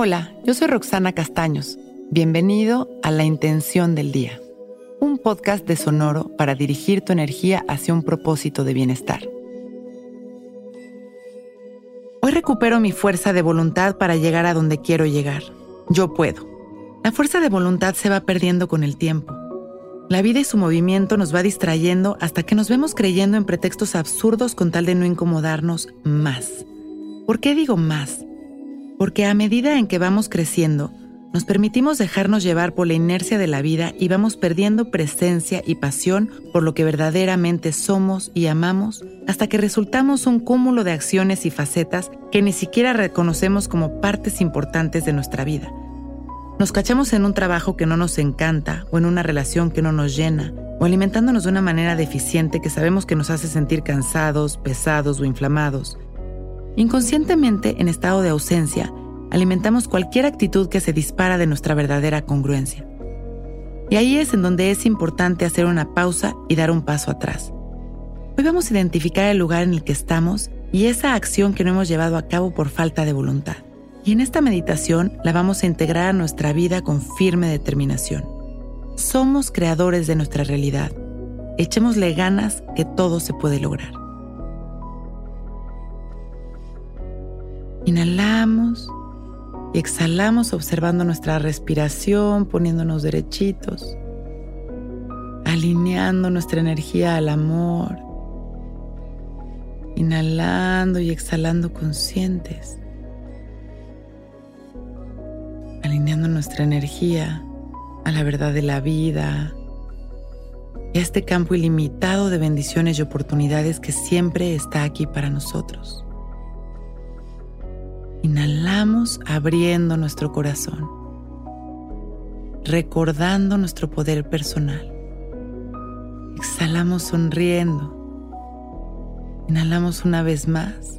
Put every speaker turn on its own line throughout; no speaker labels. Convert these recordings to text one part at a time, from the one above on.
Hola, yo soy Roxana Castaños. Bienvenido a La Intención del Día, un podcast de Sonoro para dirigir tu energía hacia un propósito de bienestar. Hoy recupero mi fuerza de voluntad para llegar a donde quiero llegar. Yo puedo. La fuerza de voluntad se va perdiendo con el tiempo. La vida y su movimiento nos va distrayendo hasta que nos vemos creyendo en pretextos absurdos con tal de no incomodarnos más. ¿Por qué digo más? Porque a medida en que vamos creciendo, nos permitimos dejarnos llevar por la inercia de la vida y vamos perdiendo presencia y pasión por lo que verdaderamente somos y amamos hasta que resultamos un cúmulo de acciones y facetas que ni siquiera reconocemos como partes importantes de nuestra vida. Nos cachamos en un trabajo que no nos encanta o en una relación que no nos llena o alimentándonos de una manera deficiente que sabemos que nos hace sentir cansados, pesados o inflamados Inconscientemente, en estado de ausencia, alimentamos cualquier actitud que se dispara de nuestra verdadera congruencia. Y ahí es en donde es importante hacer una pausa y dar un paso atrás. Hoy vamos a identificar el lugar en el que estamos y esa acción que no hemos llevado a cabo por falta de voluntad. Y en esta meditación la vamos a integrar a nuestra vida con firme determinación. Somos creadores de nuestra realidad. Echémosle ganas que todo se puede lograr. Inhalamos y exhalamos observando nuestra respiración, poniéndonos derechitos, alineando nuestra energía al amor. Inhalando y exhalando conscientes. Alineando nuestra energía a la verdad de la vida y a este campo ilimitado de bendiciones y oportunidades que siempre está aquí para nosotros. Inhalamos abriendo nuestro corazón, recordando nuestro poder personal. Exhalamos sonriendo. Inhalamos una vez más.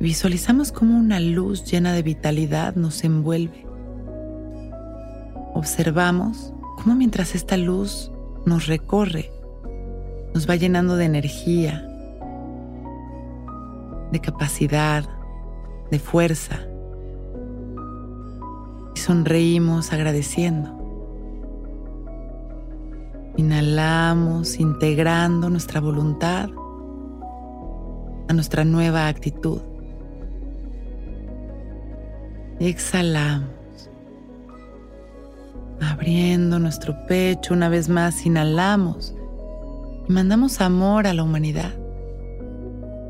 Visualizamos como una luz llena de vitalidad nos envuelve. Observamos cómo mientras esta luz nos recorre, nos va llenando de energía, de capacidad, de fuerza. Y sonreímos agradeciendo. Inhalamos integrando nuestra voluntad a nuestra nueva actitud. exhalamos. Abriendo nuestro pecho una vez más, inhalamos y mandamos amor a la humanidad.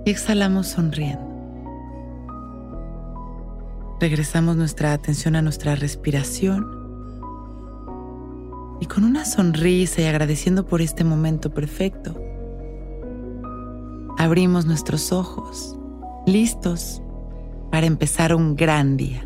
Y exhalamos sonriendo. Regresamos nuestra atención a nuestra respiración y con una sonrisa y agradeciendo por este momento perfecto, abrimos nuestros ojos, listos para empezar un gran día.